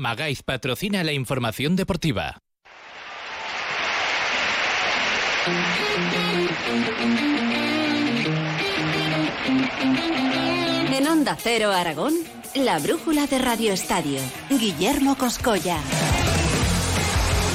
Magaiz patrocina la información deportiva. En Onda Cero Aragón, la brújula de Radio Estadio. Guillermo Coscolla.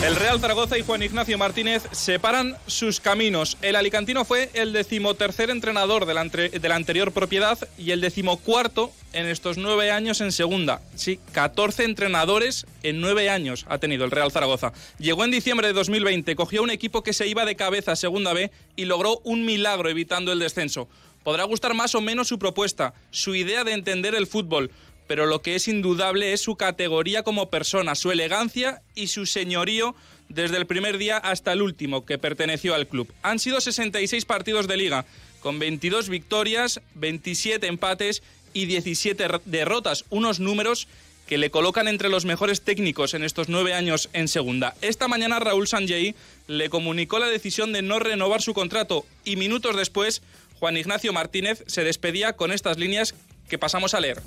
El Real Zaragoza y Juan Ignacio Martínez separan sus caminos. El alicantino fue el decimotercer entrenador de la, de la, anterior propiedad y el decimocuarto en estos nueve años en segunda. Sí, 14 entrenadores en nueve años ha tenido el Real Zaragoza. Llegó en diciembre de 2020, cogió un equipo que se iba de cabeza a segunda B y logró un milagro evitando el descenso. Podrá gustar más o menos su propuesta, su idea de entender el fútbol, pero lo que es indudable es su categoría como persona, su elegancia y su señorío desde el primer día hasta el último que perteneció al club. Han sido 66 partidos de liga, con 22 victorias, 27 empates y 17 derrotas, unos números que le colocan entre los mejores técnicos en estos nueve años en segunda. Esta mañana Raúl Sanjei le comunicó la decisión de no renovar su contrato y minutos después Juan Ignacio Martínez se despedía con estas líneas que pasamos a leer.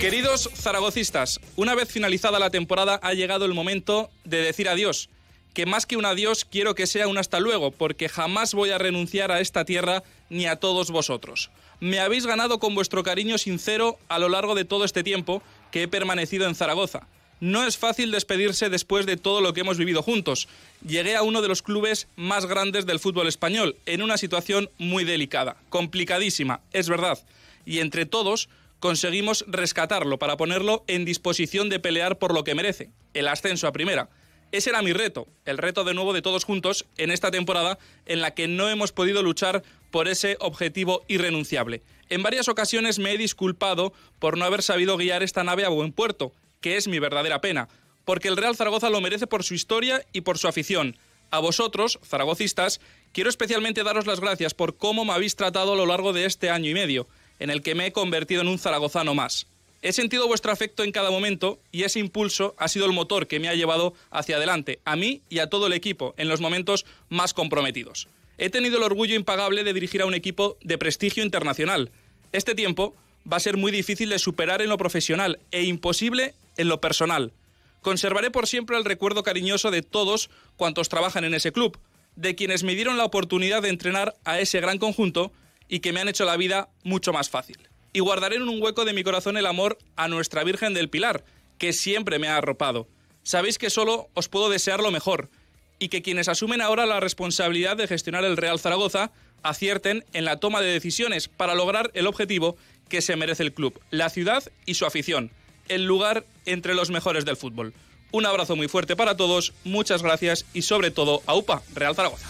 Queridos zaragocistas, una vez finalizada la temporada ha llegado el momento de decir adiós. Que más que un adiós quiero que sea un hasta luego, porque jamás voy a renunciar a esta tierra ni a todos vosotros. Me habéis ganado con vuestro cariño sincero a lo largo de todo este tiempo que he permanecido en Zaragoza. No es fácil despedirse después de todo lo que hemos vivido juntos. Llegué a uno de los clubes más grandes del fútbol español, en una situación muy delicada, complicadísima, es verdad. Y entre todos conseguimos rescatarlo para ponerlo en disposición de pelear por lo que merece, el ascenso a primera. Ese era mi reto, el reto de nuevo de todos juntos en esta temporada en la que no hemos podido luchar por ese objetivo irrenunciable. En varias ocasiones me he disculpado por no haber sabido guiar esta nave a buen puerto, que es mi verdadera pena, porque el Real Zaragoza lo merece por su historia y por su afición. A vosotros, zaragocistas, quiero especialmente daros las gracias por cómo me habéis tratado a lo largo de este año y medio en el que me he convertido en un zaragozano más. He sentido vuestro afecto en cada momento y ese impulso ha sido el motor que me ha llevado hacia adelante, a mí y a todo el equipo, en los momentos más comprometidos. He tenido el orgullo impagable de dirigir a un equipo de prestigio internacional. Este tiempo va a ser muy difícil de superar en lo profesional e imposible en lo personal. Conservaré por siempre el recuerdo cariñoso de todos cuantos trabajan en ese club, de quienes me dieron la oportunidad de entrenar a ese gran conjunto y que me han hecho la vida mucho más fácil. Y guardaré en un hueco de mi corazón el amor a nuestra Virgen del Pilar, que siempre me ha arropado. Sabéis que solo os puedo desear lo mejor y que quienes asumen ahora la responsabilidad de gestionar el Real Zaragoza acierten en la toma de decisiones para lograr el objetivo que se merece el club, la ciudad y su afición, el lugar entre los mejores del fútbol. Un abrazo muy fuerte para todos, muchas gracias y sobre todo a UPA, Real Zaragoza.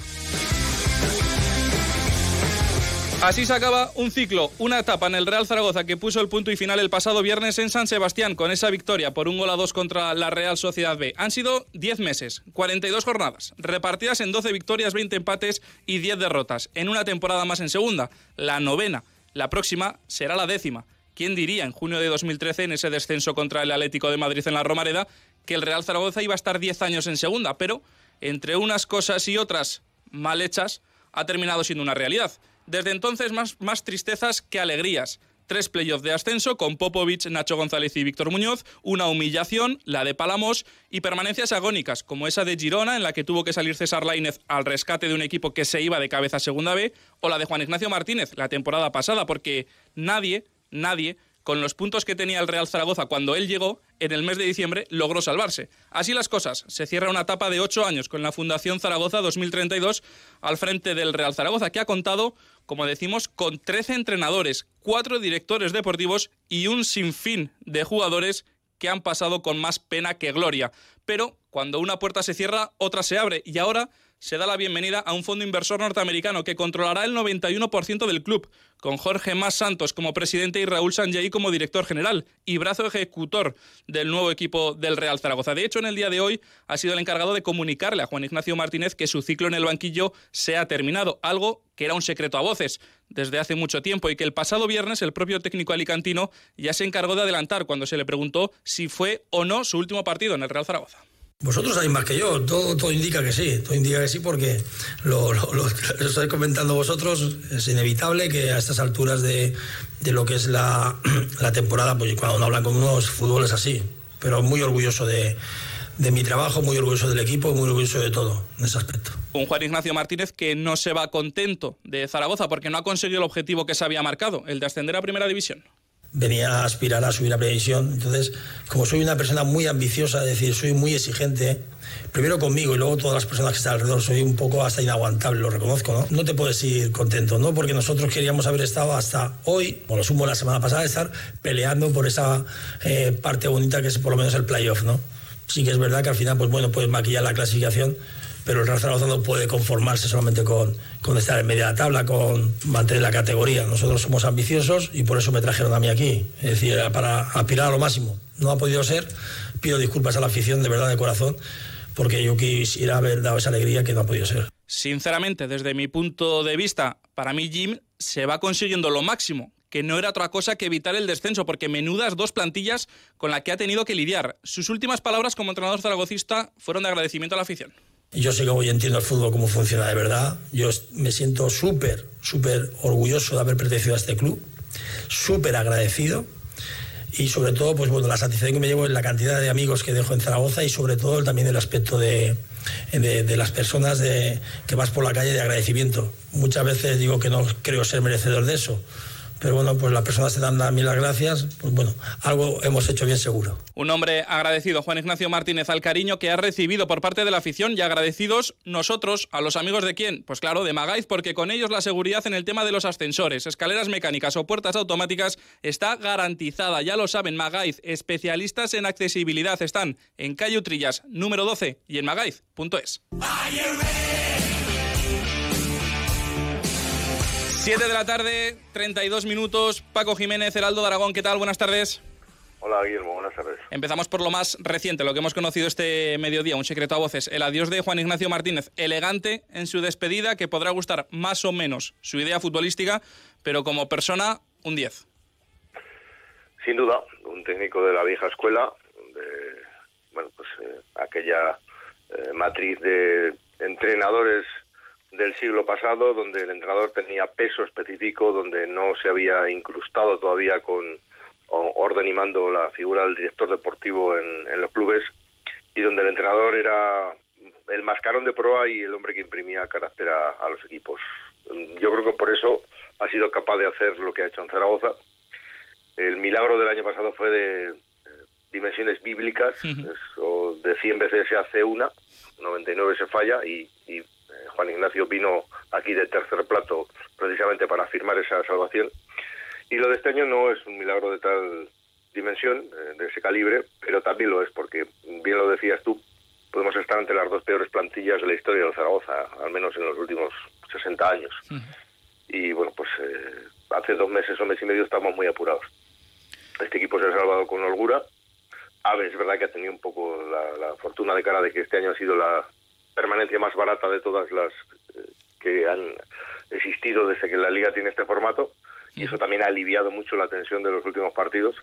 Así se acaba un ciclo, una etapa en el Real Zaragoza que puso el punto y final el pasado viernes en San Sebastián con esa victoria por un gol a dos contra la Real Sociedad B. Han sido 10 meses, 42 jornadas, repartidas en 12 victorias, 20 empates y 10 derrotas, en una temporada más en segunda, la novena. La próxima será la décima. ¿Quién diría en junio de 2013, en ese descenso contra el Atlético de Madrid en la Romareda, que el Real Zaragoza iba a estar 10 años en segunda? Pero, entre unas cosas y otras mal hechas, ha terminado siendo una realidad. Desde entonces, más, más tristezas que alegrías. Tres playoffs de ascenso con Popovich, Nacho González y Víctor Muñoz, una humillación, la de Palamos, y permanencias agónicas, como esa de Girona, en la que tuvo que salir César Lainez al rescate de un equipo que se iba de cabeza a segunda B, o la de Juan Ignacio Martínez, la temporada pasada, porque nadie, nadie con los puntos que tenía el Real Zaragoza cuando él llegó, en el mes de diciembre logró salvarse. Así las cosas, se cierra una etapa de ocho años con la Fundación Zaragoza 2032 al frente del Real Zaragoza, que ha contado, como decimos, con 13 entrenadores, cuatro directores deportivos y un sinfín de jugadores que han pasado con más pena que gloria. Pero cuando una puerta se cierra, otra se abre y ahora se da la bienvenida a un fondo inversor norteamericano que controlará el 91% del club, con Jorge Más Santos como presidente y Raúl Sanjay como director general y brazo ejecutor del nuevo equipo del Real Zaragoza. De hecho, en el día de hoy ha sido el encargado de comunicarle a Juan Ignacio Martínez que su ciclo en el banquillo se ha terminado, algo que era un secreto a voces desde hace mucho tiempo y que el pasado viernes el propio técnico alicantino ya se encargó de adelantar cuando se le preguntó si fue o no su último partido en el Real Zaragoza. Vosotros sabéis más que yo, todo, todo indica que sí, todo indica que sí porque lo, lo, estáis comentando vosotros, es inevitable que a estas alturas de, de lo que es la, la, temporada, pues cuando uno habla con unos fútbol es así, pero muy orgulloso de, de mi trabajo, muy orgulloso del equipo, muy orgulloso de todo en ese aspecto. Un Juan Ignacio Martínez que no se va contento de Zaragoza porque no ha conseguido el objetivo que se había marcado, el de ascender a Primera División venía a aspirar a subir a previsión. Entonces, como soy una persona muy ambiciosa, es decir, soy muy exigente, primero conmigo y luego todas las personas que están alrededor, soy un poco hasta inaguantable, lo reconozco, ¿no? No te puedes ir contento, ¿no? Porque nosotros queríamos haber estado hasta hoy, o lo sumo la semana pasada, estar peleando por esa eh, parte bonita que es por lo menos el playoff, ¿no? Sí que es verdad que al final, pues bueno, puedes maquillar la clasificación, pero el Real Zaragoza no puede conformarse solamente con, estar en media tabla, con mantener la categoría. Nosotros somos ambiciosos y por eso me trajeron a mí aquí, es decir, para aspirar a lo máximo. No ha podido ser, pido disculpas a la afición de verdad, de corazón, porque yo quisiera haber dado esa alegría que no ha podido ser. Sinceramente, desde mi punto de vista, para mí Jim se va consiguiendo lo máximo, que no era otra cosa que evitar el descenso, porque menudas dos plantillas con las que ha tenido que lidiar. Sus últimas palabras como entrenador zaragocista fueron de agradecimiento a la afición. Yo sé que hoy entiendo el fútbol cómo funciona de verdad. Yo me siento súper, súper orgulloso de haber pertenecido a este club, súper agradecido y sobre todo, pues bueno, la satisfacción que me llevo en la cantidad de amigos que dejo en Zaragoza y sobre todo también el aspecto de, de, las personas que vas por la calle de agradecimiento. Muchas veces digo que no creo ser merecedor de eso, pero bueno, pues las personas te dan a mí las gracias, pues bueno, algo hemos hecho bien seguro. Un hombre agradecido, Juan Ignacio Martínez, al cariño que ha recibido por parte de la afición y agradecidos nosotros, a los amigos de quién? Pues claro, de Magaiz, porque con ellos la seguridad en el tema de los ascensores, escaleras mecánicas o puertas automáticas está garantizada, ya lo saben, Magaiz, especialistas en accesibilidad, están en calle Utrillas, número 12 y en magaiz.es. 7 de la tarde, 32 minutos. Paco Jiménez, Heraldo de Aragón, ¿qué tal? Buenas tardes. Hola, Guillermo, buenas tardes. Empezamos por lo más reciente, lo que hemos conocido este mediodía, un secreto a voces. El adiós de Juan Ignacio Martínez, elegante en su despedida, que podrá gustar más o menos su idea futbolística, pero como persona, un 10. Sin duda, un técnico de la vieja escuela, de, bueno, pues eh, aquella eh, matriz de entrenadores del siglo pasado, donde el entrenador tenía peso específico, donde no se había incrustado todavía con orden y mando la figura del director deportivo en, los clubes, y donde el entrenador era el mascarón de proa y el hombre que imprimía carácter a, los equipos. Yo creo que por eso ha sido capaz de hacer lo que ha hecho en Zaragoza. El milagro del año pasado fue de eh, dimensiones bíblicas, o de 100 veces se hace una, 99 se falla y Juan Ignacio vino aquí de tercer plato precisamente para firmar esa salvación. Y lo de este año no es un milagro de tal dimensión, eh, de ese calibre, pero también lo es porque, bien lo decías tú, podemos estar entre las dos peores plantillas de la historia de Zaragoza, al menos en los últimos 60 años. Y bueno, pues eh, hace dos meses o mes y medio estamos muy apurados. Este equipo se ha salvado con holgura. Ave es verdad que ha tenido un poco la fortuna de cara de que este año ha sido la, permanencia más barata de todas las eh, que han existido desde que la liga tiene este formato y eso también ha aliviado mucho la tensión de los últimos partidos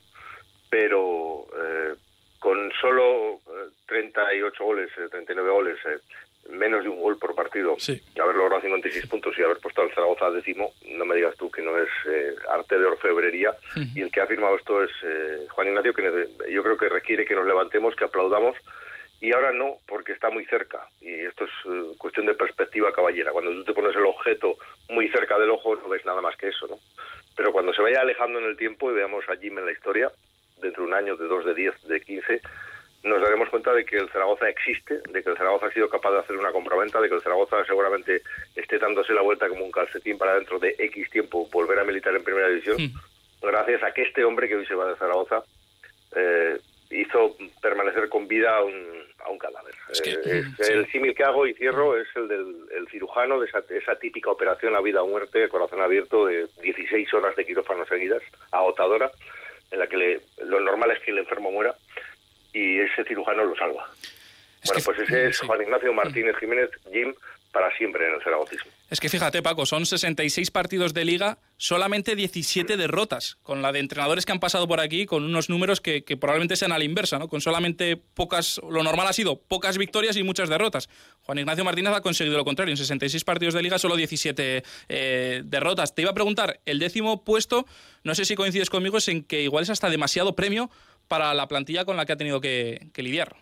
pero eh, con solo 38 eh, goles 39 goles menos de un gol por partido y haber logrado 56 puntos y haber puesto al Zaragoza décimo no me digas tú que no es arte de orfebrería. Y el que ha firmado esto es Juan Ignacio que yo creo que requiere que nos levantemos que aplaudamos y ahora no, porque está muy cerca. Y esto es eh, cuestión de perspectiva caballera. Cuando tú te pones el objeto muy cerca del ojo, no ves nada más que eso, ¿no? Pero cuando se vaya alejando en el tiempo y veamos a Jim en la historia, dentro de un año, de dos, de diez, de quince, nos daremos cuenta de que el Zaragoza existe, de que el Zaragoza ha sido capaz de hacer una compraventa, de que el Zaragoza seguramente esté dándose la vuelta como un calcetín para dentro de X tiempo volver a militar en primera división, gracias a que este hombre que hoy se va de Zaragoza eh, hizo permanecer con vida a un, a un cadáver. Eh, el símil que hago y cierro es el del cirujano de esa, típica operación a vida o muerte, corazón abierto, de 16 horas de quirófano seguidas, agotadora, en la que lo normal es que el enfermo muera y ese cirujano lo salva. bueno, pues ese es Juan Ignacio Martínez Jiménez, Jim, para siempre en el zaragocismo. Es que fíjate, Paco, son 66 partidos de liga, solamente 17 derrotas, con la de entrenadores que han pasado por aquí, con unos números que, probablemente sean a la inversa, ¿no? Con solamente pocas, lo normal ha sido pocas victorias y muchas derrotas. Juan Ignacio Martínez ha conseguido lo contrario, en 66 partidos de liga, solo 17 eh, derrotas. Te iba a preguntar, el décimo puesto, no sé si coincides conmigo, es en que igual es hasta demasiado premio para la plantilla con la que ha tenido que lidiar.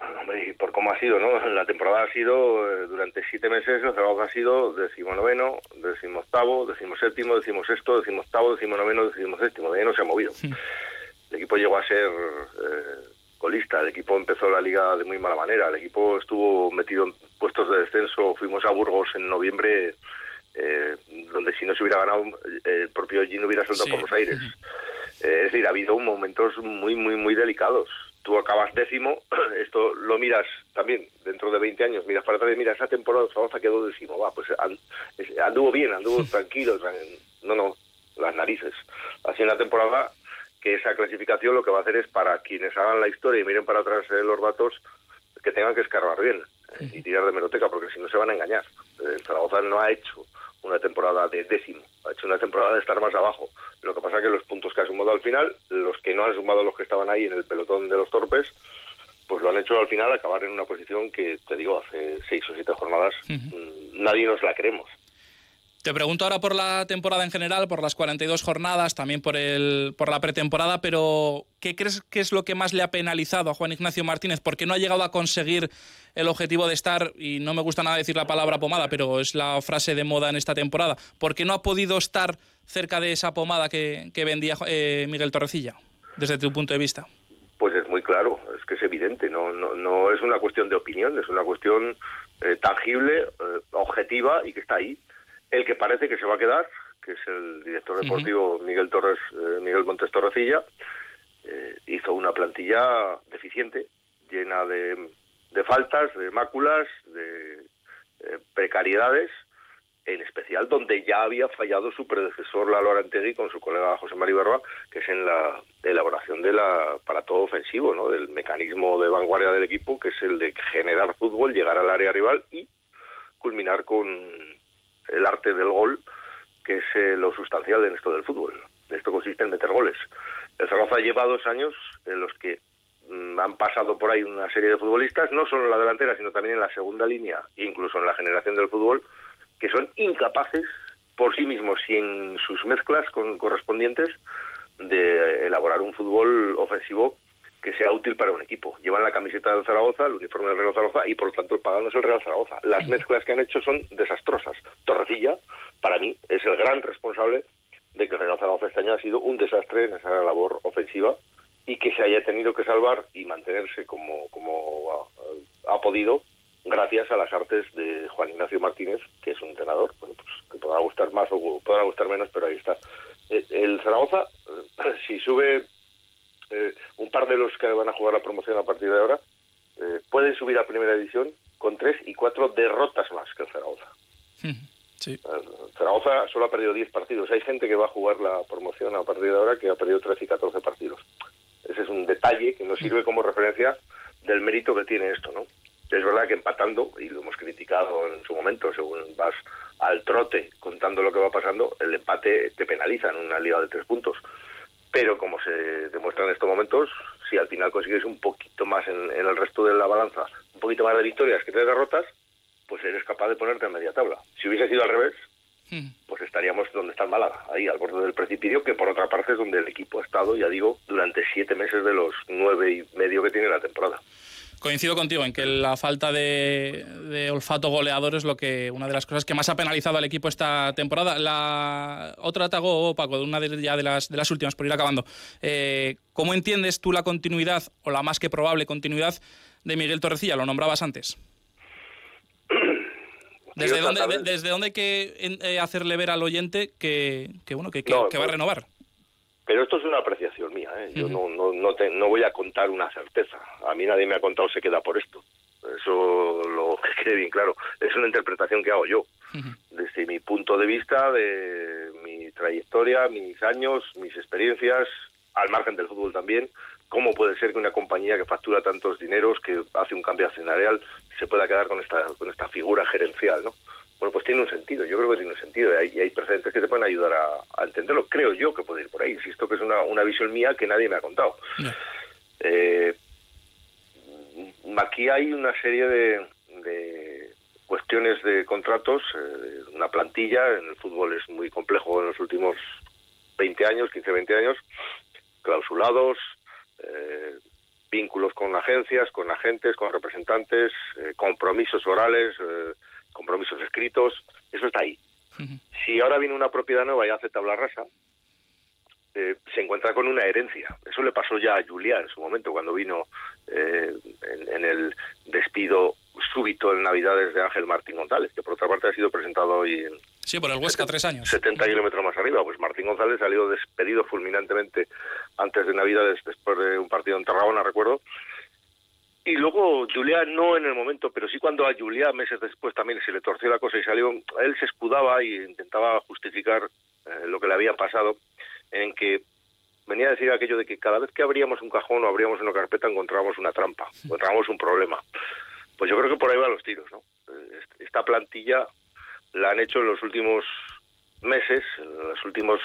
Hombre, cómo ha sido, ¿no? La temporada ha sido, eh, durante siete meses, el Zaragoza ha sido decimonoveno, decimoctavo, decimoséptimo, decimosexto, decimoctavo, decimonoveno, decimoséptimo. De ahí no se ha movido. El equipo llegó a ser eh, colista, el equipo empezó la liga de muy mala manera, el equipo estuvo metido en puestos de descenso, fuimos a Burgos en noviembre, eh, donde si no se hubiera ganado, el propio Gino hubiera saltado por los aires. es decir, ha habido momentos muy, muy, muy delicados tú acabas décimo, esto lo miras también dentro de 20 años, miras para atrás y miras, esa temporada Zaragoza quedó décimo, va, pues anduvo bien, anduvo tranquilo, no, no, las narices. Así en la temporada que esa clasificación lo que va a hacer es para quienes hagan la historia y miren para atrás eh, los datos, que tengan que escarbar bien eh, y tirar de meroteca, porque si no se van a engañar. El Zaragoza no ha hecho una temporada de décimo, ha hecho una temporada de estar más abajo. Lo que pasa es que los puntos que ha sumado al final, los que no han sumado los que estaban ahí en el pelotón de los torpes, pues lo han hecho al final acabar en una posición que, te digo, hace seis o siete jornadas mm, nadie nos la queremos. Te pregunto ahora por la temporada en general, por las 42 jornadas, también por, el, por la pretemporada, pero ¿qué crees que es lo que más le ha penalizado a Juan Ignacio Martínez? ¿Por qué no ha llegado a conseguir el objetivo de estar, y no me gusta nada decir la palabra pomada, pero es la frase de moda en esta temporada, ¿por qué no ha podido estar cerca de esa pomada que, vendía eh, Miguel Torrecilla, desde tu punto de vista? Pues es muy claro, es que es evidente, no, no, no es una cuestión de opinión, es una cuestión eh, tangible, eh, objetiva y que está ahí el que parece que se va a quedar, que es el director deportivo Miguel Torres, eh, Miguel Montes Torrecilla, eh, hizo una plantilla deficiente, llena de, faltas, de máculas, de eh, precariedades, en especial donde ya había fallado su predecesor Lalo Arantegui con su colega José María Barba, que es en la elaboración de la para todo ofensivo, ¿no? del mecanismo de vanguardia del equipo, que es el de generar fútbol, llegar al área rival y culminar con el arte del gol, que es eh, lo sustancial en esto del fútbol. Esto consiste en meter goles. El Zaragoza lleva dos años en los que mm, han pasado por ahí una serie de futbolistas, no solo en la delantera, sino también en la segunda línea, incluso en la generación del fútbol, que son incapaces por sí mismos y en sus mezclas con correspondientes de elaborar un fútbol ofensivo que sea útil para un equipo. Llevan la camiseta del Zaragoza, el uniforme del Real Zaragoza y por lo tanto el pagano es el Real Zaragoza. Las mezclas que han hecho son desastrosas. Torrecilla, para mí, es el gran responsable de que el Real Zaragoza este año ha sido un desastre en esa labor ofensiva y que se haya tenido que salvar y mantenerse como, como ha, podido gracias a las artes de Juan Ignacio Martínez, que es un entrenador, bueno, pues, que podrá gustar más o podrá gustar menos, pero ahí está. Eh, el Zaragoza, eh, si sube eh, un par de los que van a jugar la promoción a partir de ahora eh, pueden subir a primera edición con tres y cuatro derrotas más que el Zaragoza. Sí. El Zaragoza solo ha perdido 10 partidos. Hay gente que va a jugar la promoción a partir de ahora que ha perdido 13 y 14 partidos. Ese es un detalle que nos sirve como referencia del mérito que tiene esto, ¿no? Es verdad que empatando, y lo hemos criticado en su momento, según vas al trote contando lo que va pasando, el empate te penaliza en una liga de tres puntos. Pero como se demuestra en estos momentos, si al final consigues un poquito más en, el resto de la balanza, un poquito más de victorias que de derrotas, pues eres capaz de ponerte en media tabla. Si hubiese sido al revés, hmm. pues estaríamos donde está el Málaga, ahí al borde del precipicio, que por otra parte es donde el equipo ha estado, ya digo, durante siete meses de los nueve y medio que tiene la temporada. Coincido contigo en que la falta de, olfato goleador es lo que una de las cosas que más ha penalizado al equipo esta temporada. La otra te hago, Paco, una de, ya de las, de las últimas, por ir acabando. Eh, ¿Cómo entiendes tú la continuidad, o la más que probable continuidad, de Miguel Torrecilla? Lo nombrabas antes. ¿Desde dónde, ¿Desde dónde hay que eh, hacerle ver al oyente que, bueno, que, que va a pues renovar? Pero esto es una apreciación mía, ¿eh? yo no, no, no, te, no voy a contar una certeza. A mí nadie me ha contado se queda por esto. Eso lo que quede bien claro. Es una interpretación que hago yo. Desde mi punto de vista, de mi trayectoria, mis años, mis experiencias, al margen del fútbol también, cómo puede ser que una compañía que factura tantos dineros, que hace un cambio accionarial, se pueda quedar con esta, con esta figura gerencial, ¿no? Bueno, pues tiene un sentido, yo creo que tiene un sentido, y hay, hay precedentes que te pueden ayudar a, entenderlo. Creo yo que puede ir por ahí, insisto que es una, una visión mía que nadie me ha contado. Eh, aquí hay una serie de, de cuestiones de contratos, eh, una plantilla, en el fútbol es muy complejo en los últimos 20 años, 15, 20 años, clausulados, eh, vínculos con agencias, con agentes, con representantes, eh, compromisos orales, eh, compromisos escritos, eso está ahí. Si ahora viene una propiedad nueva y hace tabla rasa, se encuentra con una herencia. Eso le pasó ya a Julia en su momento, cuando vino en, en, el despido súbito en Navidades de Ángel Martín González, que por otra parte ha sido presentado hoy en... Sí, por el Huesca, tres años. 70 kilómetros más arriba. Pues Martín González salió despedido fulminantemente antes de Navidades, después de un partido en Tarragona, recuerdo. Y luego Julia no en el momento, pero sí cuando a Julia meses después también se le torció la cosa y salió, él se escudaba y intentaba justificar eh, lo que le había pasado, en que venía a decir aquello de que cada vez que abríamos un cajón o abríamos una carpeta encontrábamos una trampa, encontrábamos un problema. Pues yo creo que por ahí van los tiros, ¿no? Esta plantilla la han hecho en los últimos meses, en los últimos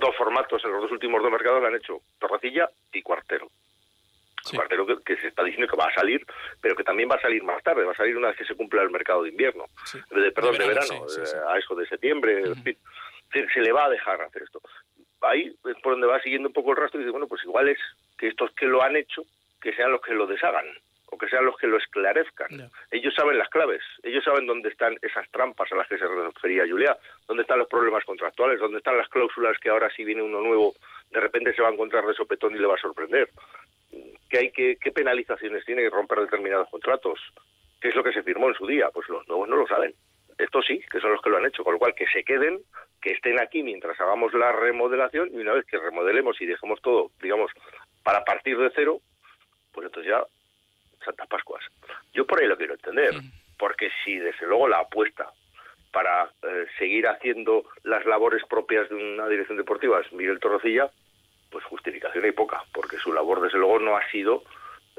dos formatos, en los dos últimos dos mercados, la han hecho Torrecilla y Cuartero. Cuartero que, se está diciendo que va a salir, pero que también va a salir más tarde, va a salir una vez que se cumpla el mercado de invierno, de, perdón, de verano, eh, a eso de septiembre, en fin. Se, le va a dejar hacer esto. Ahí es por donde va siguiendo un poco el rastro y dice, bueno, pues igual es que estos que lo han hecho, que sean los que lo deshagan o que sean los que lo esclarezcan. Ellos saben las claves, ellos saben dónde están esas trampas a las que se refería Julia, dónde están los problemas contractuales, dónde están las cláusulas que ahora si viene uno nuevo, de repente se va a encontrar de sopetón y le va a sorprender. ¿Qué, hay que, qué penalizaciones tiene que romper determinados contratos? ¿Qué es lo que se firmó en su día? Pues los nuevos no lo saben. Estos sí, que son los que lo han hecho, con lo cual que se queden, que estén aquí mientras hagamos la remodelación y una vez que remodelemos y dejemos todo, digamos, para partir de cero, pues entonces ya Santa Pascuas. Yo por ahí lo quiero entender, porque si desde luego la apuesta para eh, seguir haciendo las labores propias de una dirección deportiva es Miguel Torrocilla, pues justificación hay poca, porque su labor desde luego no ha sido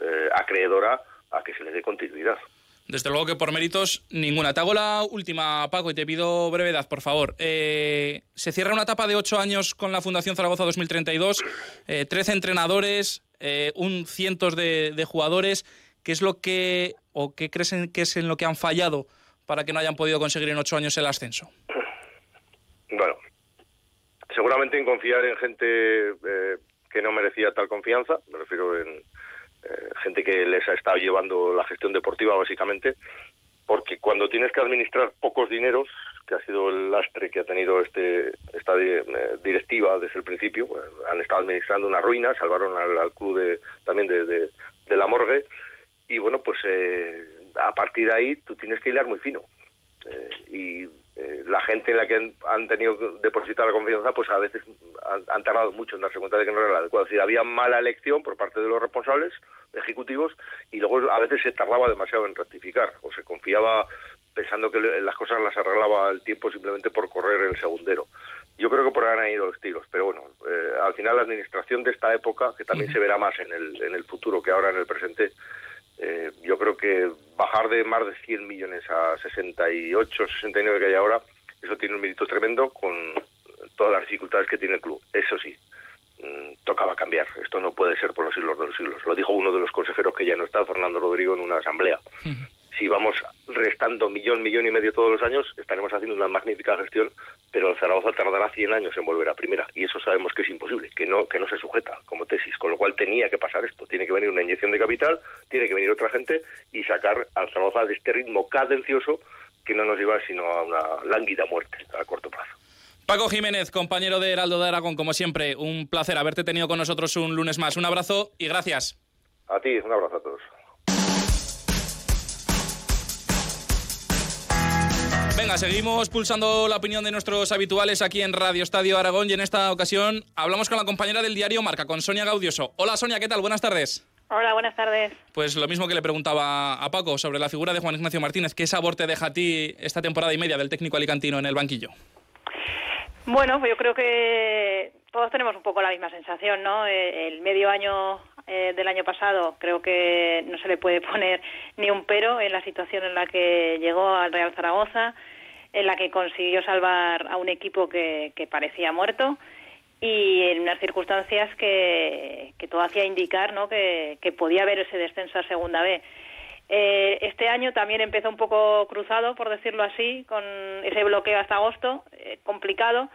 eh, acreedora a que se le dé continuidad. Desde luego que por méritos ninguna. Te hago la última, Paco, y te pido brevedad, por favor. Eh, se cierra una etapa de ocho años con la Fundación Zaragoza 2032, trece entrenadores, un cientos de jugadores. ¿Qué es lo que, o qué crees que es en lo que han fallado para que no hayan podido conseguir en ocho años el ascenso? Bueno, seguramente en confiar en gente eh, que no merecía tal confianza, me refiero en eh, gente que les ha estado llevando la gestión deportiva básicamente, porque cuando tienes que administrar pocos dineros, que ha sido el lastre que ha tenido este esta eh, directiva desde el principio, pues, han estado administrando una ruina, salvaron al, club de, también de, de la morgue, y bueno, pues eh, a partir de ahí tú tienes que hilar muy fino. Eh, y eh, la gente en la que han, tenido que depositar la confianza, pues a veces han, tardado mucho en darse cuenta de que no era la adecuada. Es decir, había mala elección por parte de los responsables ejecutivos y luego a veces se tardaba demasiado en rectificar o se confiaba pensando que las cosas las arreglaba el tiempo simplemente por correr el segundero. Yo creo que por ahí han ido los tiros, pero bueno, al final la administración de esta época, que también se verá más en el, en el futuro que ahora en el presente, eh, yo creo que bajar de más de 100 millones a 68, 69 que hay ahora, eso tiene un mérito tremendo con todas las dificultades que tiene el club. Eso sí, mm, tocaba cambiar. Esto no puede ser por los siglos de los siglos. Lo dijo uno de los consejeros que ya no está, Fernando Rodrigo, en una asamblea si vamos restando millón, millón y medio todos los años, estaremos haciendo una magnífica gestión, pero el Zaragoza tardará 100 años en volver a primera. Y eso sabemos que es imposible, que no, que no se sujeta como tesis. Con lo cual tenía que pasar esto. Tiene que venir una inyección de capital, tiene que venir otra gente y sacar al Zaragoza de este ritmo cadencioso que no nos lleva sino a una lánguida muerte a corto plazo. Paco Jiménez, compañero de Heraldo de Aragón, como siempre, un placer haberte tenido con nosotros un lunes más. Un abrazo y gracias. A ti, un abrazo a todos. Venga, seguimos pulsando la opinión de nuestros habituales aquí en Radio Estadio Aragón y en esta ocasión hablamos con la compañera del diario Marca, con Sonia Gaudioso. Hola Sonia, ¿qué tal? Buenas tardes. Hola, buenas tardes. Pues lo mismo que le preguntaba a Paco sobre la figura de Juan Ignacio Martínez. ¿Qué sabor te deja a ti esta temporada y media del técnico alicantino en el banquillo? Bueno, pues yo creo que todos tenemos un poco la misma sensación, ¿no? Eh, el medio año eh, del año pasado creo que no se le puede poner ni un pero en la situación en la que llegó al Real Zaragoza, en la que consiguió salvar a un equipo que, parecía muerto y en unas circunstancias que, todo hacía indicar ¿no? que, podía haber ese descenso a Segunda B. Eh, este año también empezó un poco cruzado, por decirlo así, con ese bloqueo hasta agosto, complicado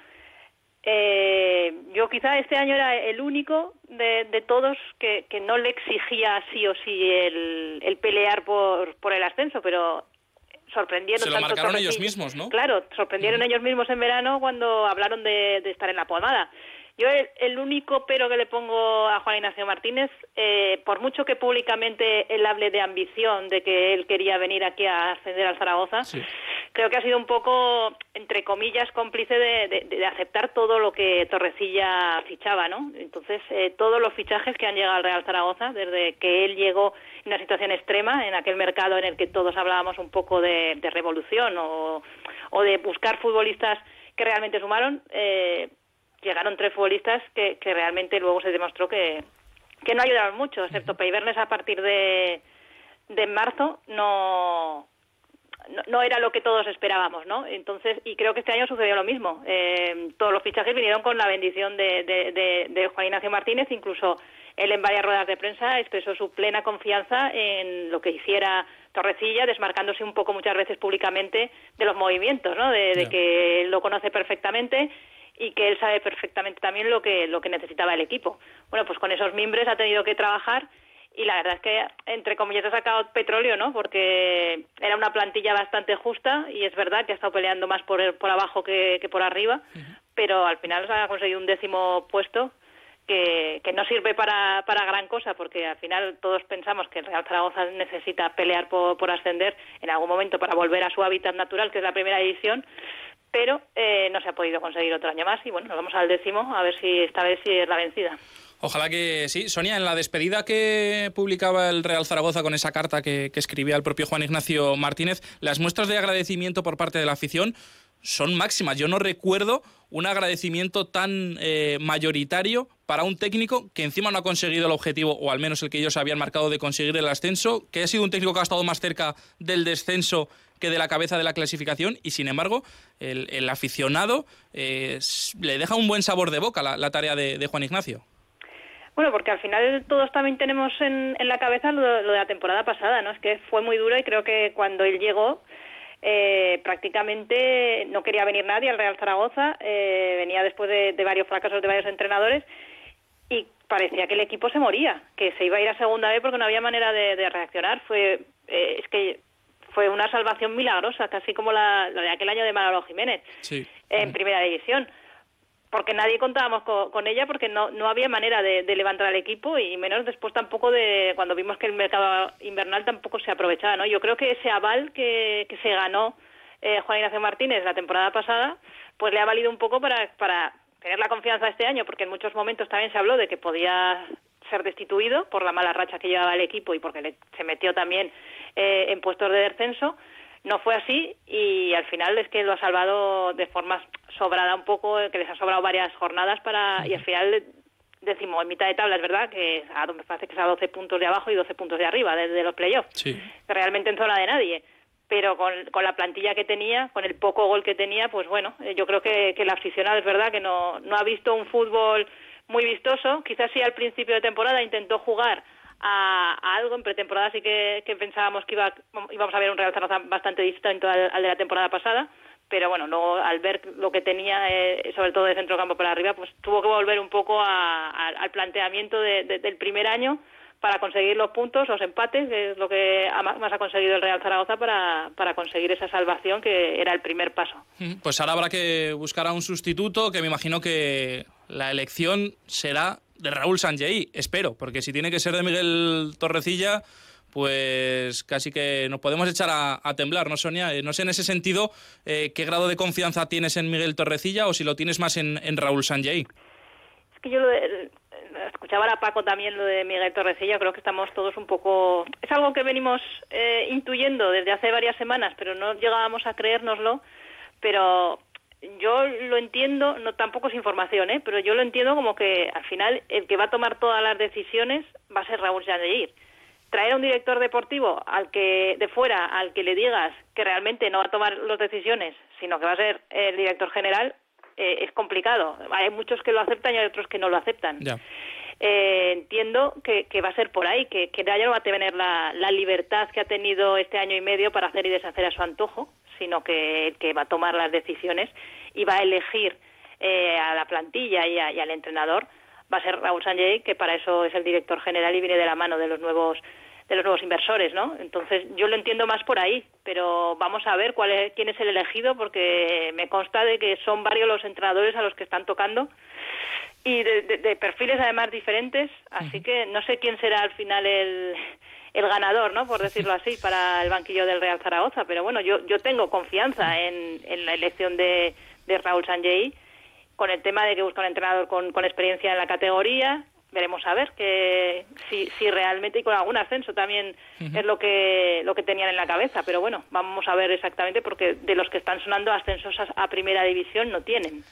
eh, yo quizá este año era el único de, de todos que, que, no le exigía sí o sí el, el pelear por, por el ascenso, pero sorprendieron. Se lo marcaron ellos mismos, ¿no? Claro, sorprendieron ellos mismos en verano cuando hablaron de, de estar en la pomada. Yo el, único pero que le pongo a Juan Ignacio Martínez, eh, por mucho que públicamente él hable de ambición, de que él quería venir aquí a ascender al Zaragoza, creo que ha sido un poco, entre comillas, cómplice de, aceptar todo lo que Torrecilla fichaba, ¿no? Entonces, eh, todos los fichajes que han llegado al Real Zaragoza, desde que él llegó en una situación extrema, en aquel mercado en el que todos hablábamos un poco de, revolución o, o de buscar futbolistas que realmente sumaron, eh, llegaron tres futbolistas que, que realmente luego se demostró que, que no ayudaron mucho, excepto Peibernes a partir de, de marzo no, no, era lo que todos esperábamos, ¿no? Entonces, y creo que este año sucedió lo mismo. Eh, todos los fichajes vinieron con la bendición de, de, de, Juan Ignacio Martínez, incluso él en varias ruedas de prensa expresó su plena confianza en lo que hiciera Torrecilla, desmarcándose un poco muchas veces públicamente de los movimientos, ¿no? De, que él lo conoce perfectamente y que él sabe perfectamente también lo que, lo que necesitaba el equipo. Bueno, pues con esos mimbres ha tenido que trabajar y la verdad es que, entre comillas, ha sacado petróleo, ¿no? Porque era una plantilla bastante justa y es verdad que ha estado peleando más por, por abajo que, que por arriba, pero al final ha conseguido un décimo puesto que, que, no sirve para, para gran cosa, porque al final todos pensamos que el Real Zaragoza necesita pelear por, por ascender en algún momento para volver a su hábitat natural, que es la primera división, pero eh, no se ha podido conseguir otro año más y bueno, nos vamos al décimo a ver si esta vez sí es la vencida. Ojalá que sí. Sonia, en la despedida que publicaba el Real Zaragoza con esa carta que, escribía el propio Juan Ignacio Martínez, las muestras de agradecimiento por parte de la afición son máximas. Yo no recuerdo un agradecimiento tan eh, mayoritario para un técnico que encima no ha conseguido el objetivo, o al menos el que ellos habían marcado de conseguir el ascenso, que ha sido un técnico que ha estado más cerca del descenso que de la cabeza de la clasificación, y sin embargo, el, aficionado eh, le deja un buen sabor de boca la, tarea de, Juan Ignacio. Bueno, porque al final todos también tenemos en, la cabeza lo, lo, de la temporada pasada, ¿no? Es que fue muy duro y creo que cuando él llegó eh, prácticamente no quería venir nadie al Real Zaragoza, eh, venía después de, varios fracasos de varios entrenadores y parecía que el equipo se moría, que se iba a ir a segunda vez porque no había manera de, reaccionar. Fue eh, es que fue una salvación milagrosa, casi como la, de aquel año de Manolo Jiménez en primera división. Porque nadie contábamos con, ella porque no, no había manera de, levantar al equipo y menos después tampoco de cuando vimos que el mercado invernal tampoco se aprovechaba, ¿no? Yo creo que ese aval que, que se ganó eh, Juan Ignacio Martínez la temporada pasada, pues le ha valido un poco para, para tener la confianza este año, porque en muchos momentos también se habló de que podía ser destituido por la mala racha que llevaba el equipo y porque le, se metió también eh, en puestos de descenso no fue así y al final es que lo ha salvado de forma sobrada un poco, que les ha sobrado varias jornadas para y al final decimos en mitad de tabla, es verdad que a, me parece que es a 12 puntos de abajo y 12 puntos de arriba desde los playoffs, sí. realmente en zona de nadie. Pero con, con, la plantilla que tenía, con el poco gol que tenía, pues bueno, eh, yo creo que, que el aficionado es verdad que no, no ha visto un fútbol muy vistoso. Quizás sí al principio de temporada intentó jugar a, algo. En pretemporada sí que, pensábamos que iba, íbamos a ver un Real Zaragoza bastante distinto al, de la temporada pasada, pero bueno, luego al ver lo que tenía, eh, sobre todo de centro campo para arriba, pues tuvo que volver un poco al planteamiento del primer año para conseguir los puntos, los empates, que es lo que más ha conseguido el Real Zaragoza para, para conseguir esa salvación que era el primer paso. Pues ahora habrá que buscar a un sustituto, que me imagino que la elección será de Raúl Sanjei, espero, porque si tiene que ser de Miguel Torrecilla, pues casi que nos podemos echar a, temblar, ¿no, Sonia? Eh, no sé en ese sentido eh, qué grado de confianza tienes en Miguel Torrecilla o si lo tienes más en, Raúl Sanjei. Es que yo lo escuchaba a Paco también lo de Miguel Torrecilla, creo que estamos todos un poco... Es algo que venimos eh, intuyendo desde hace varias semanas, pero no llegábamos a creérnoslo, pero yo lo entiendo, no tampoco es información, ¿eh? pero yo lo entiendo como que al final el que va a tomar todas las decisiones va a ser Raúl Jandeir. Traer a un director deportivo al que de fuera, al que le digas que realmente no va a tomar las decisiones, sino que va a ser el director general, eh, es complicado. Hay muchos que lo aceptan y hay otros que no lo aceptan. Eh, entiendo que, va a ser por ahí, que, que no va a tener la, la, libertad que ha tenido este año y medio para hacer y deshacer a su antojo, sino que, que va a tomar las decisiones y va a elegir eh, a la plantilla y, al entrenador va a ser Raúl Sanjay, que para eso es el director general y viene de la mano de los nuevos de los nuevos inversores, ¿no? Entonces yo lo entiendo más por ahí, pero vamos a ver cuál es, quién es el elegido, porque me consta de que son varios los entrenadores a los que están tocando y de, perfiles además diferentes, así que no sé quién será al final el, el ganador, ¿no? Por decirlo así, para el banquillo del Real Zaragoza. Pero bueno, yo, yo tengo confianza en, en la elección de, de Raúl Sanjay con el tema de que busca un entrenador con, con experiencia en la categoría. Veremos a ver que si, si realmente y con algún ascenso también es lo que lo que tenían en la cabeza. Pero bueno, vamos a ver exactamente porque de los que están sonando ascensos a primera división no tienen.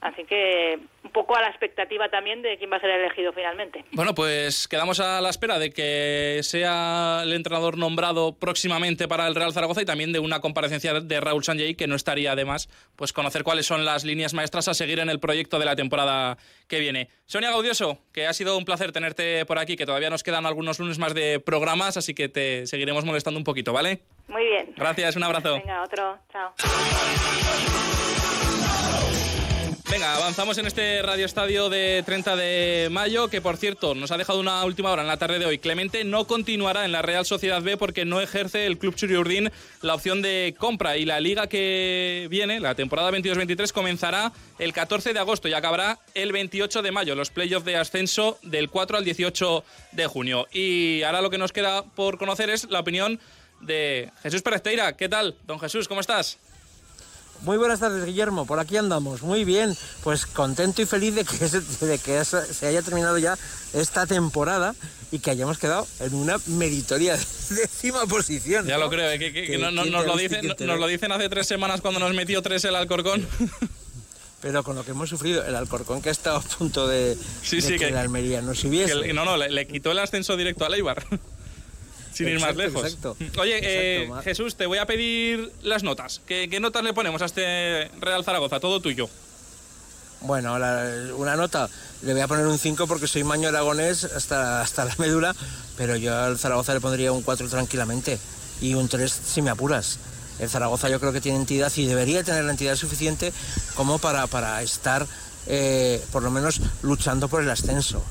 Así que un poco a la expectativa también de quién va a ser elegido finalmente. Bueno, pues quedamos a la espera de que sea el entrenador nombrado próximamente para el Real Zaragoza y también de una comparecencia de Raúl Sanjay, que no estaría además pues conocer cuáles son las líneas maestras a seguir en el proyecto de la temporada que viene. Sonia Gaudioso, que ha sido un placer tenerte por aquí, que todavía nos quedan algunos lunes más de programas, así que te seguiremos molestando un poquito, ¿vale? Muy bien. Gracias, un abrazo. Venga, otro. Chao. Venga, avanzamos en este Radio Estadio de 30 de mayo, que por cierto nos ha dejado una última hora en la tarde de hoy. Clemente no continuará en la Real Sociedad B porque no ejerce el Club Churiurdín la opción de compra y la liga que viene, la temporada 22-23, comenzará el 14 de agosto y acabará el 28 de mayo, los playoffs de ascenso del 4 al 18 de junio. Y ahora lo que nos queda por conocer es la opinión de Jesús Pérez Teira. ¿Qué tal, don Jesús? ¿Cómo estás? Muy buenas tardes, Guillermo. Por aquí andamos. Muy bien. Pues contento y feliz de que, de que se haya terminado ya esta temporada y que hayamos quedado en una meritoria de décima posición. Ya lo creo, ¿eh? que, nos, lo dicen, nos lo dicen hace tres semanas cuando nos metió tres el Alcorcón. Pero con lo que hemos sufrido, el Alcorcón que ha estado a punto de, sí, sí, que, la Almería no subiese. no, no, le, quitó el ascenso directo a Leibar. sin ir más lejos. Oye, eh, Jesús, te voy a pedir las notas. ¿Qué, notas le ponemos a este Real Zaragoza? Todo tuyo. Bueno, una nota, le voy a poner un 5 porque soy maño aragonés hasta, hasta la médula, pero yo al Zaragoza le pondría un 4 tranquilamente y un 3 si me apuras. El Zaragoza yo creo que tiene entidad y debería tener la entidad suficiente como para, para estar eh, por lo menos luchando por el ascenso.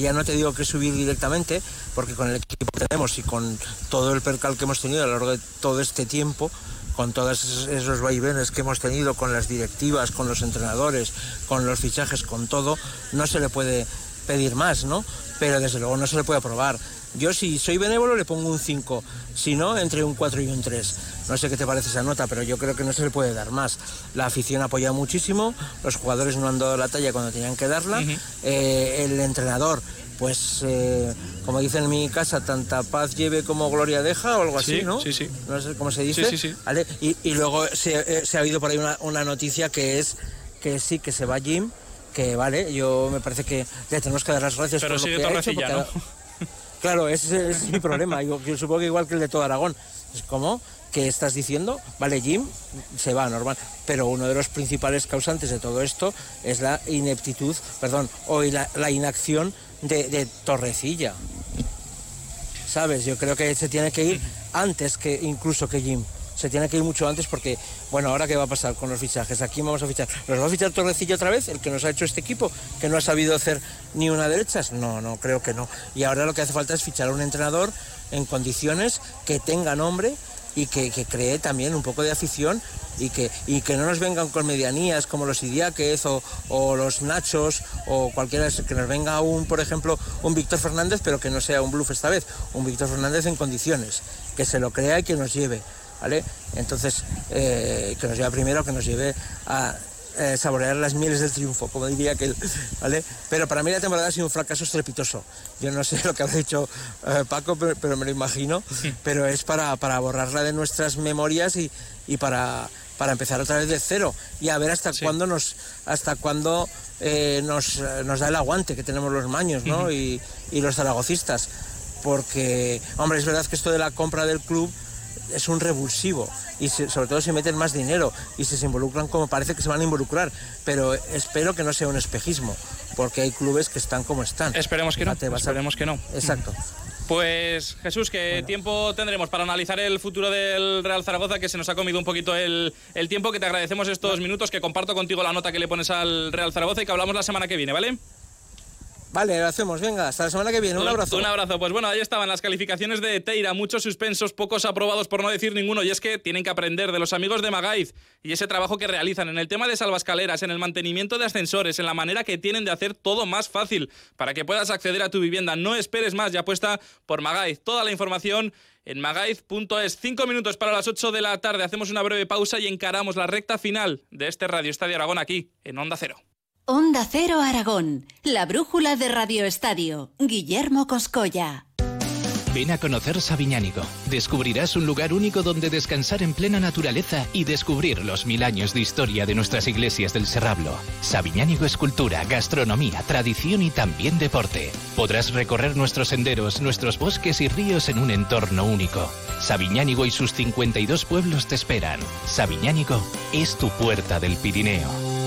Ya no te digo que subir directamente, porque con el equipo que tenemos y con todo el percal que hemos tenido a lo largo de todo este tiempo, con todos esos vaivenes que hemos tenido con las directivas, con los entrenadores, con los fichajes, con todo, no se le puede pedir más, ¿no? Pero desde luego no se le puede aprobar. Yo si soy benévolo le pongo un 5, si no, entre un 4 y un 3. No sé qué te parece esa nota, pero yo creo que no se le puede dar más. La afición apoya muchísimo, los jugadores no han dado la talla cuando tenían que darla, eh, el entrenador pues eh, como dicen en mi casa, tanta paz lleve como gloria deja o algo así, ¿no? Sí, sí. No sé cómo se dice. Sí, sí, ¿Vale? Y, y, luego se, eh, se, ha habido por ahí una, una, noticia que es que sí, que se va Jim, que vale, yo me parece que le tenemos que dar las gracias Pero por lo que ha hecho. ¿no? Claro, ese, es mi problema. Yo, supongo que igual que el de todo Aragón. Es como que estás diciendo, vale, Jim se va normal, pero uno de los principales causantes de todo esto es la ineptitud, perdón, o la, la inacción de, Torrecilla. ¿Sabes? Yo creo que se tiene que ir antes que incluso que Jim se tiene que ir mucho antes porque, bueno, ahora qué va a pasar con los fichajes. Aquí vamos a fichar. ¿Nos va a fichar Torrecilla otra vez, el que nos ha hecho este equipo, que no ha sabido hacer ni una derecha? No, no, creo que no. Y ahora lo que hace falta es fichar a un entrenador en condiciones que tenga nombre y que, cree también un poco de afición y que, y que no nos vengan con medianías como los Idiáquez o, o, los Nachos o cualquiera, que nos venga un, por ejemplo, un Víctor Fernández, pero que no sea un bluff esta vez, un Víctor Fernández en condiciones, que se lo crea y que nos lleve. ¿Vale? Entonces, eh, que nos lleve primero, que nos lleve a eh, saborear las mieles del triunfo, como diría aquel, ¿vale? Pero para mí la temporada ha sido un fracaso estrepitoso. Yo no sé lo que ha dicho eh, Paco, pero, me lo imagino, pero es para, para borrarla de nuestras memorias y, y para para empezar otra vez de cero y a ver hasta cuándo nos hasta cuándo eh, nos, nos, da el aguante que tenemos los maños ¿no? y, y los zaragocistas porque hombre es verdad que esto de la compra del club es un revulsivo y sobre todo si meten más dinero y se involucran como parece que se van a involucrar, pero espero que no sea un espejismo, porque hay clubes que están como están. Esperemos que no, esperemos que no. Exacto. Pues Jesús, ¿qué tiempo tendremos para analizar el futuro del Real Zaragoza? Que se nos ha comido un poquito el, el tiempo, que te agradecemos estos minutos, que comparto contigo la nota que le pones al Real Zaragoza y que hablamos la semana que viene, ¿vale? Vale, lo hacemos. Venga, hasta la semana que viene. Un abrazo. Un abrazo. Pues bueno, ahí estaban las calificaciones de Teira. Muchos suspensos, pocos aprobados por no decir ninguno. Y es que tienen que aprender de los amigos de Magaiz y ese trabajo que realizan en el tema de salvascaleras, en el mantenimiento de ascensores, en la manera que tienen de hacer todo más fácil para que puedas acceder a tu vivienda. No esperes más, ya apuesta por Magaiz. Toda la información en magaiz.es. Cinco minutos para las ocho de la tarde. Hacemos una breve pausa y encaramos la recta final de este Radio Estadio Aragón aquí, en Onda Cero. Onda Cero Aragón, la brújula de Radio Estadio, Guillermo Coscoya. Ven a conocer Sabiñánigo. Descubrirás un lugar único donde descansar en plena naturaleza y descubrir los mil años de historia de nuestras iglesias del Serrablo. Sabiñánigo es cultura, gastronomía, tradición y también deporte. Podrás recorrer nuestros senderos, nuestros bosques y ríos en un entorno único. Sabiñánigo y sus 52 pueblos te esperan. Sabiñánigo es tu puerta del Pirineo.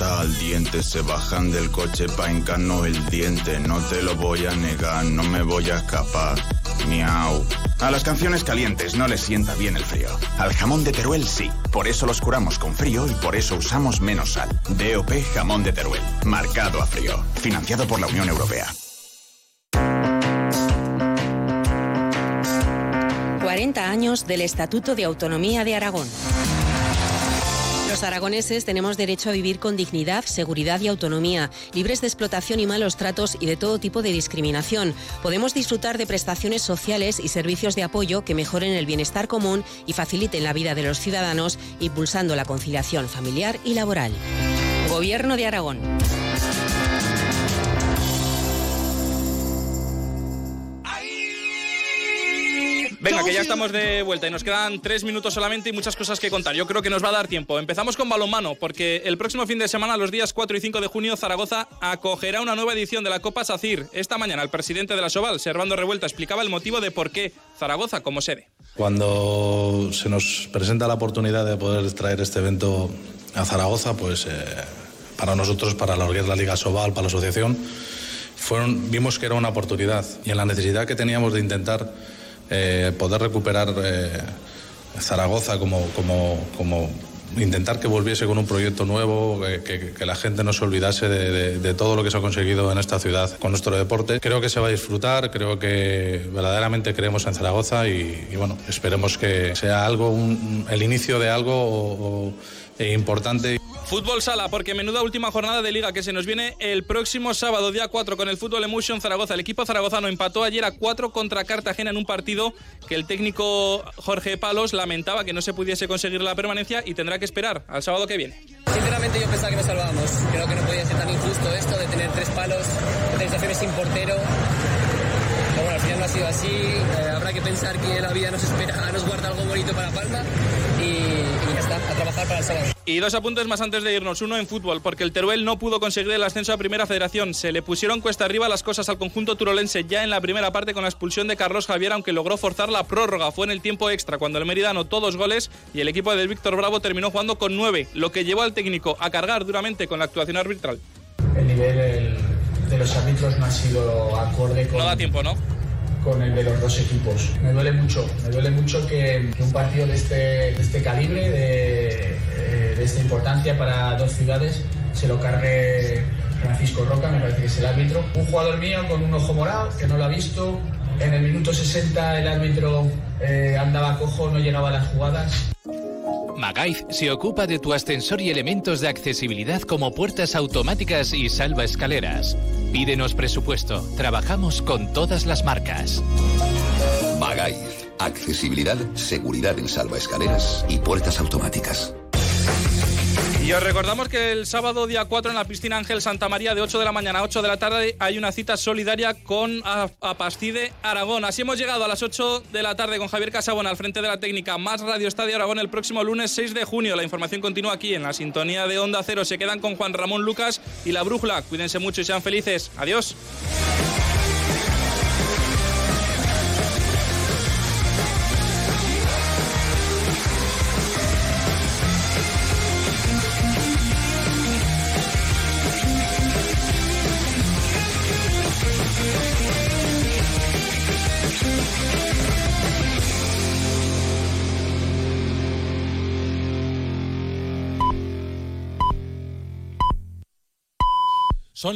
Al diente, se bajan del coche pa' encarno el diente. No te lo voy a negar, no me voy a escapar. Miau. A las canciones calientes no les sienta bien el frío. Al jamón de Teruel sí. Por eso los curamos con frío y por eso usamos menos sal. DOP Jamón de Teruel. Marcado a frío. Financiado por la Unión Europea. 40 años del Estatuto de Autonomía de Aragón. Los aragoneses tenemos derecho a vivir con dignidad, seguridad y autonomía, libres de explotación y malos tratos y de todo tipo de discriminación. Podemos disfrutar de prestaciones sociales y servicios de apoyo que mejoren el bienestar común y faciliten la vida de los ciudadanos, impulsando la conciliación familiar y laboral. Gobierno de Aragón. Venga, que ya estamos de vuelta y nos quedan tres minutos solamente y muchas cosas que contar. Yo creo que nos va a dar tiempo. Empezamos con balonmano, porque el próximo fin de semana, los días 4 y 5 de junio, Zaragoza acogerá una nueva edición de la Copa SACIR. Esta mañana el presidente de la Soval, Servando Revuelta, explicaba el motivo de por qué Zaragoza como sede. Cuando se nos presenta la oportunidad de poder traer este evento a Zaragoza, pues eh, para nosotros, para la, la Liga Soval, para la asociación, fueron, vimos que era una oportunidad y en la necesidad que teníamos de intentar eh, poder recuperar eh, Zaragoza como, como, intentar que volviese con un proyecto nuevo, que, que, la gente no se olvidase de, todo lo que se ha conseguido en esta ciudad con nuestro deporte. Creo que se va a disfrutar, creo que verdaderamente creemos en Zaragoza y, bueno, esperemos que sea algo, un, el inicio de algo o, eh, importante. Fútbol sala, porque menuda última jornada de liga que se nos viene el próximo sábado, día 4, con el Fútbol Emotion Zaragoza. El equipo zaragozano empató ayer a 4 contra Cartagena en un partido que el técnico Jorge Palos lamentaba que no se pudiese conseguir la permanencia y tendrá que esperar al sábado que viene. Sinceramente yo pensaba que nos salvábamos. Creo que no podía ser tan injusto esto de tener tres palos, tres estaciones sin portero. Pero bueno, al final no ha sido así. Eh, habrá que pensar que la vida nos espera, nos guarda algo bonito para Palma y, trabajar para el sábado. Y dos apuntes más antes de irnos. Uno en fútbol, porque el Teruel no pudo conseguir el ascenso a Primera Federación. Se le pusieron cuesta arriba las cosas al conjunto turolense ya en la primera parte con la expulsión de Carlos Javier, aunque logró forzar la prórroga. Fue en el tiempo extra cuando el Mérida anotó dos goles y el equipo de Víctor Bravo terminó jugando con nueve, lo que llevó al técnico a cargar duramente con la actuación arbitral. El nivel el, de los árbitros no ha sido acorde con... No da tiempo, ¿no? Con el de los dos equipos. Me duele mucho, me duele mucho que, un partido de este, este calibre, de, de, esta importancia para dos ciudades, se lo cargue Francisco Roca, me parece que es el árbitro. Un jugador mío con un ojo morado, que no lo ha visto. En el minuto 60 el árbitro eh, andaba cojo, no llegaba a las jugadas. Magaiz se ocupa de tu ascensor y elementos de accesibilidad como puertas automáticas y salva escaleras. Pídenos presupuesto. Trabajamos con todas las marcas. Magaiz. Accesibilidad, seguridad en salva escaleras y puertas automáticas. Y os recordamos que el sábado día 4 en la piscina Ángel Santa María de 8 de la mañana a 8 de la tarde hay una cita solidaria con Apastide Aragón. Así hemos llegado a las 8 de la tarde con Javier Casabona al frente de la técnica, más Radio Estadio Aragón el próximo lunes 6 de junio. La información continúa aquí en la sintonía de Onda Cero. Se quedan con Juan Ramón Lucas y la Brújula. Cuídense mucho y sean felices. Adiós.